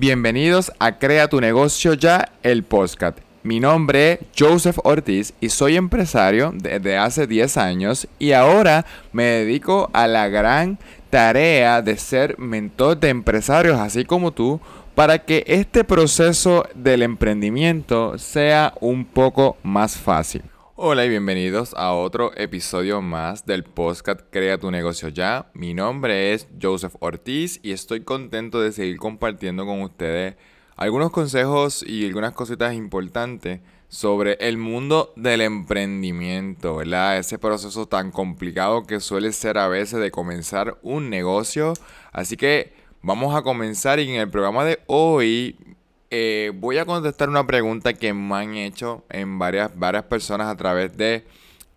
Bienvenidos a Crea tu negocio ya, el podcast. Mi nombre es Joseph Ortiz y soy empresario desde hace 10 años y ahora me dedico a la gran tarea de ser mentor de empresarios así como tú para que este proceso del emprendimiento sea un poco más fácil. Hola y bienvenidos a otro episodio más del podcast Crea tu negocio ya. Mi nombre es Joseph Ortiz y estoy contento de seguir compartiendo con ustedes algunos consejos y algunas cositas importantes sobre el mundo del emprendimiento, ¿verdad? Ese proceso tan complicado que suele ser a veces de comenzar un negocio. Así que vamos a comenzar y en el programa de hoy eh, voy a contestar una pregunta que me han hecho en varias, varias personas a través de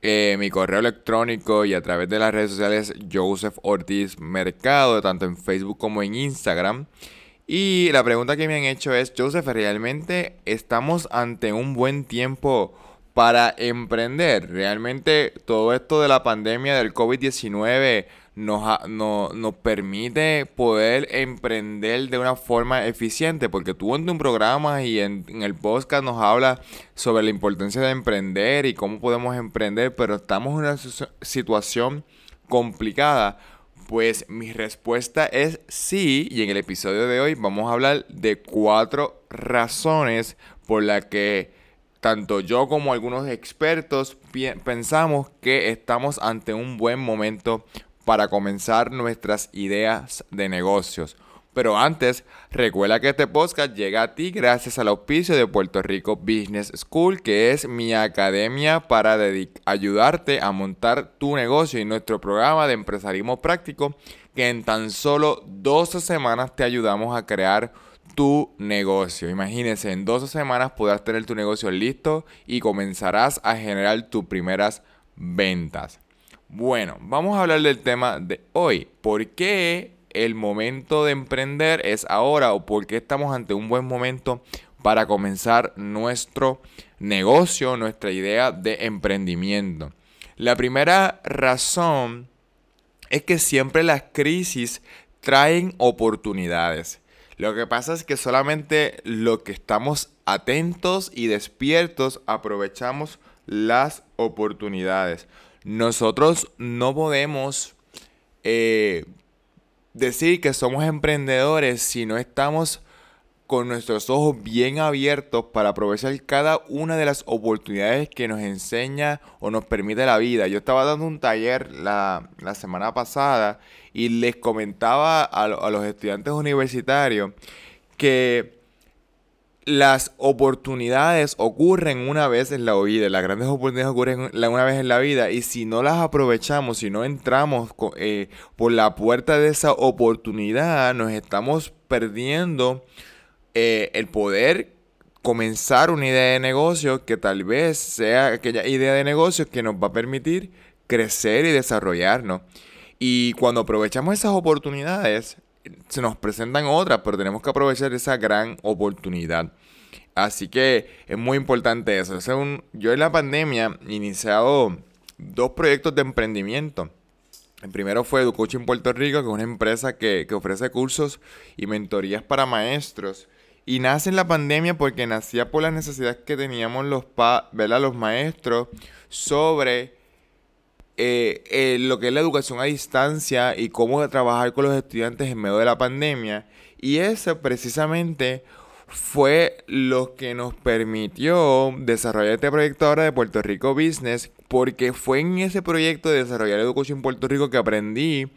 eh, mi correo electrónico y a través de las redes sociales Joseph Ortiz Mercado, tanto en Facebook como en Instagram. Y la pregunta que me han hecho es, Joseph, ¿realmente estamos ante un buen tiempo para emprender? ¿Realmente todo esto de la pandemia del COVID-19 nos, nos permite poder emprender de una forma eficiente, porque tú en un programa y en, el podcast nos habla sobre la importancia de emprender y cómo podemos emprender, pero estamos en una situación complicada. Pues mi respuesta es sí, y en el episodio de hoy vamos a hablar de cuatro razones por las que tanto yo como algunos expertos pensamos que estamos ante un buen momento para comenzar nuestras ideas de negocios. Pero antes, recuerda que este podcast llega a ti gracias al auspicio de Puerto Rico Business School, que es mi academia para ayudarte a montar tu negocio y nuestro programa de empresarismo práctico, que en tan solo 12 semanas te ayudamos a crear tu negocio. Imagínense, en 12 semanas podrás tener tu negocio listo y comenzarás a generar tus primeras ventas. Bueno, vamos a hablar del tema de hoy. ¿Por qué el momento de emprender es ahora o por qué estamos ante un buen momento para comenzar nuestro negocio, nuestra idea de emprendimiento? La primera razón es que siempre las crisis traen oportunidades. Lo que pasa es que solamente lo que estamos atentos y despiertos aprovechamos las oportunidades. Nosotros no podemos eh, decir que somos emprendedores si no estamos con nuestros ojos bien abiertos para aprovechar cada una de las oportunidades que nos enseña o nos permite la vida. Yo estaba dando un taller la, semana pasada y les comentaba a los estudiantes universitarios que las oportunidades ocurren una vez en la vida, las grandes oportunidades ocurren una vez en la vida y si no las aprovechamos, si no entramos eh, por la puerta de esa oportunidad, nos estamos perdiendo eh, el poder comenzar una idea de negocio que tal vez sea aquella idea de negocio que nos va a permitir crecer y desarrollarnos. Y cuando aprovechamos esas oportunidades, se nos presentan otras, pero tenemos que aprovechar esa gran oportunidad. Así que es muy importante eso. yo en la pandemia he iniciado dos proyectos de emprendimiento. El primero fue EduCoaching Puerto Rico, que es una empresa que, ofrece cursos y mentorías para maestros. Y nace en la pandemia porque nacía por las necesidades que teníamos los, pa, los maestros sobre eh, eh, lo que es la educación a distancia y cómo trabajar con los estudiantes en medio de la pandemia. Y eso precisamente fue lo que nos permitió desarrollar este proyecto ahora de Puerto Rico Business, porque fue en ese proyecto de desarrollar educación en Puerto Rico que aprendí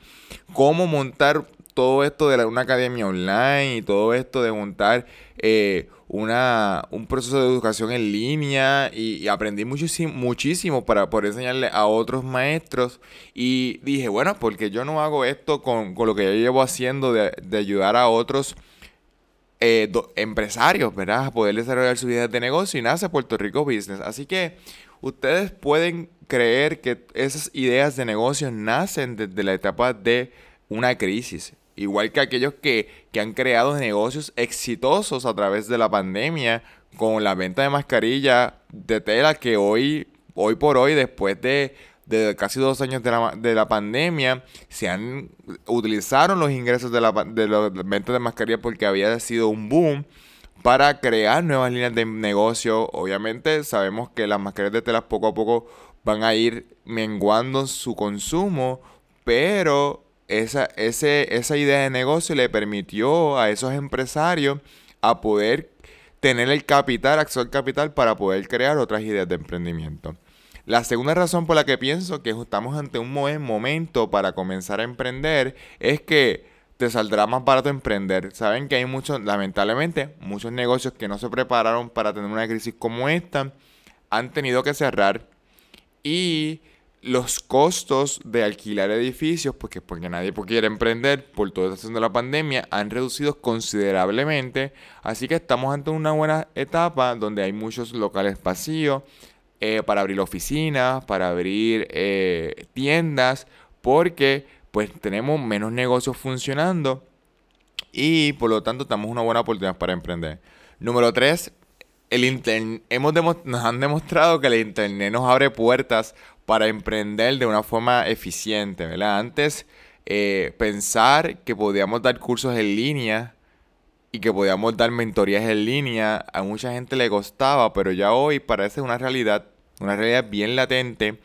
cómo montar todo esto de una academia online y todo esto de montar eh, una, un proceso de educación en línea y, aprendí muchísimo, muchísimo para poder enseñarle a otros maestros y dije, bueno, porque yo no hago esto con, lo que yo llevo haciendo de, ayudar a otros eh, empresarios, ¿verdad? A poder desarrollar sus ideas de negocio y nace Puerto Rico Business. Así que ustedes pueden creer que esas ideas de negocio nacen desde la etapa de una crisis. Igual que aquellos que, han creado negocios exitosos a través de la pandemia con la venta de mascarilla de tela que hoy, hoy por hoy, después de, de casi dos años de la, de la pandemia, se han utilizaron los ingresos de la de los ventas de mascarillas porque había sido un boom para crear nuevas líneas de negocio. Obviamente sabemos que las mascarillas de telas poco a poco van a ir menguando su consumo, pero esa, ese, esa idea de negocio le permitió a esos empresarios a poder tener el capital, acceso al capital para poder crear otras ideas de emprendimiento. La segunda razón por la que pienso que estamos ante un buen momento para comenzar a emprender es que te saldrá más barato emprender. Saben que hay muchos, lamentablemente, muchos negocios que no se prepararon para tener una crisis como esta, han tenido que cerrar y los costos de alquilar edificios, porque, porque nadie quiere emprender por toda esta situación de la pandemia, han reducido considerablemente. Así que estamos ante una buena etapa donde hay muchos locales vacíos, eh, para abrir oficinas, para abrir eh, tiendas, porque pues tenemos menos negocios funcionando y por lo tanto tenemos una buena oportunidad para emprender. Número 3, el hemos nos han demostrado que el Internet nos abre puertas para emprender de una forma eficiente, ¿verdad? Antes, eh, pensar que podíamos dar cursos en línea y que podíamos dar mentorías en línea, a mucha gente le costaba, pero ya hoy parece una realidad, una realidad bien latente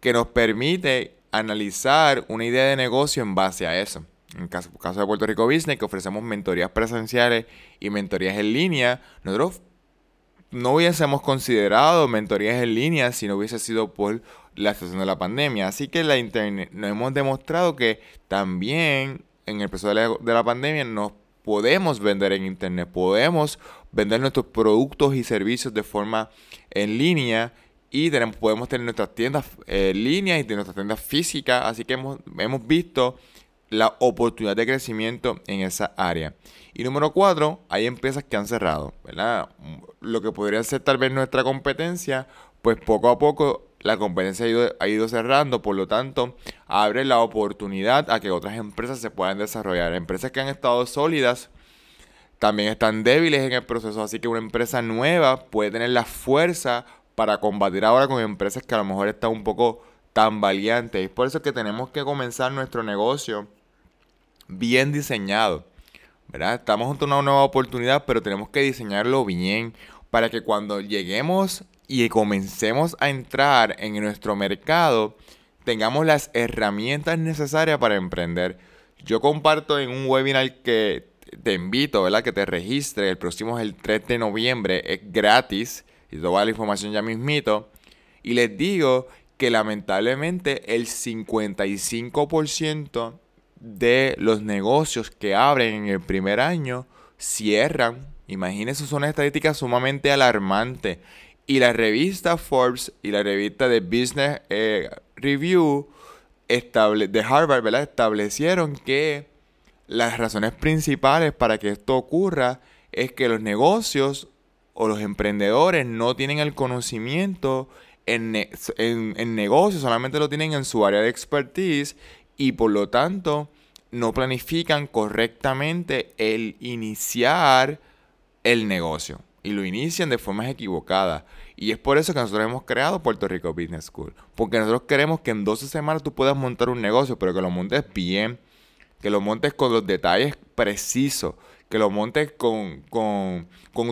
que nos permite analizar una idea de negocio en base a eso. En caso, caso de Puerto Rico Business, que ofrecemos mentorías presenciales y mentorías en línea, nosotros no hubiésemos considerado mentorías en línea si no hubiese sido por la situación de la pandemia. Así que la internet nos hemos demostrado que también en el proceso de la, de la pandemia nos podemos vender en Internet, podemos vender nuestros productos y servicios de forma en línea y tenemos, podemos tener nuestras tiendas en línea y nuestras tiendas físicas, así que hemos, hemos visto la oportunidad de crecimiento en esa área. Y número cuatro, hay empresas que han cerrado, ¿verdad? Lo que podría ser tal vez nuestra competencia, pues poco a poco la competencia ha ido, ha ido, cerrando, por lo tanto, abre la oportunidad a que otras empresas se puedan desarrollar. Empresas que han estado sólidas también están débiles en el proceso, así que una empresa nueva puede tener la fuerza para combatir ahora con empresas que a lo mejor están un poco tan valientes. Es por eso que tenemos que comenzar nuestro negocio bien diseñado. ¿verdad? Estamos ante una nueva oportunidad, pero tenemos que diseñarlo bien para que cuando lleguemos y comencemos a entrar en nuestro mercado, tengamos las herramientas necesarias para emprender. Yo comparto en un webinar que te invito, ¿verdad? Que te registres. El próximo es el 3 de noviembre. Es gratis. Y toda la información ya mismito. Y les digo que lamentablemente el 55% de los negocios que abren en el primer año cierran. Imagínense, son estadísticas sumamente alarmantes. Y la revista Forbes y la revista de Business eh, Review de Harvard ¿verdad? establecieron que las razones principales para que esto ocurra es que los negocios o los emprendedores no tienen el conocimiento en, en, negocios, solamente lo tienen en su área de expertise y por lo tanto no planifican correctamente el iniciar el negocio y lo inician de formas equivocadas. Y es por eso que nosotros hemos creado Puerto Rico Business School. Porque nosotros queremos que en 12 semanas tú puedas montar un negocio, pero que lo montes bien, que lo montes con los detalles precisos, que lo montes con,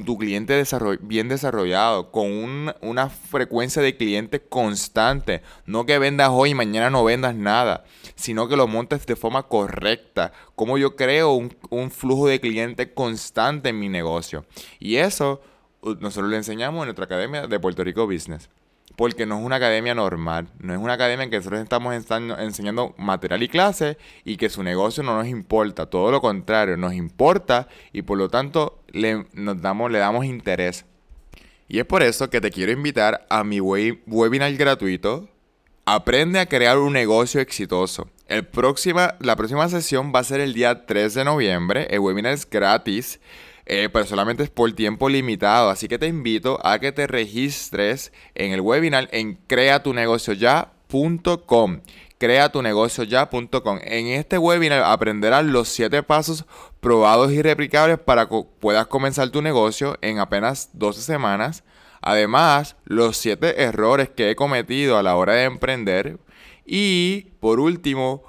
tu cliente bien desarrollado, con una frecuencia de clientes constante. No que vendas hoy y mañana no vendas nada, sino que lo montes de forma correcta. Como yo creo un, un flujo de clientes constante en mi negocio. Y eso nosotros le enseñamos en nuestra academia de Puerto Rico Business porque no es una academia normal, no es una academia en que nosotros estamos enseñando material y clases y que su negocio no nos importa, todo lo contrario, nos importa y por lo tanto le, damos interés. Y es por eso que te quiero invitar a mi webinar gratuito, Aprende a crear un negocio exitoso. El próxima, la próxima sesión va a ser el día 3 de noviembre, el webinar es gratis. Eh, pero solamente es por tiempo limitado. Así que te invito a que te registres en el webinar en creatunegocioya.com. Creatunegocioya.com. En este webinar aprenderás los 7 pasos probados y replicables para que puedas comenzar tu negocio en apenas 12 semanas. Además, los 7 errores que he cometido a la hora de emprender. Y por último,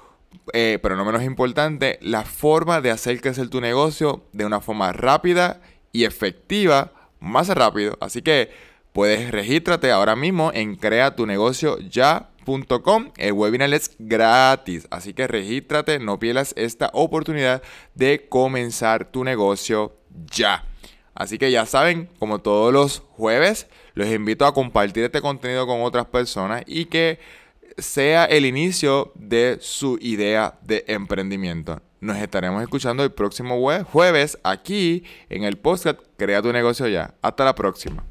eh, pero no menos importante, la forma de hacer crecer tu negocio de una forma rápida y efectiva, más rápido. Así que puedes regístrate ahora mismo en creatunegocioya.com. El webinar es gratis, así que regístrate, no pierdas esta oportunidad de comenzar tu negocio ya. Así que ya saben, como todos los jueves, los invito a compartir este contenido con otras personas y que sea el inicio de su idea de emprendimiento. Nos estaremos escuchando el próximo jueves aquí en el podcast Crea tu negocio ya. Hasta la próxima.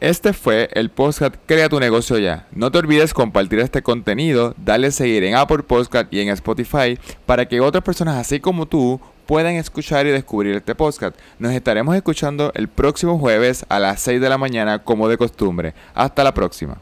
Este fue el podcast Crea tu negocio ya. No te olvides compartir este contenido, darle seguir en Apple Podcast y en Spotify para que otras personas así como tú puedan escuchar y descubrir este podcast. Nos estaremos escuchando el próximo jueves a las 6 de la mañana como de costumbre. Hasta la próxima.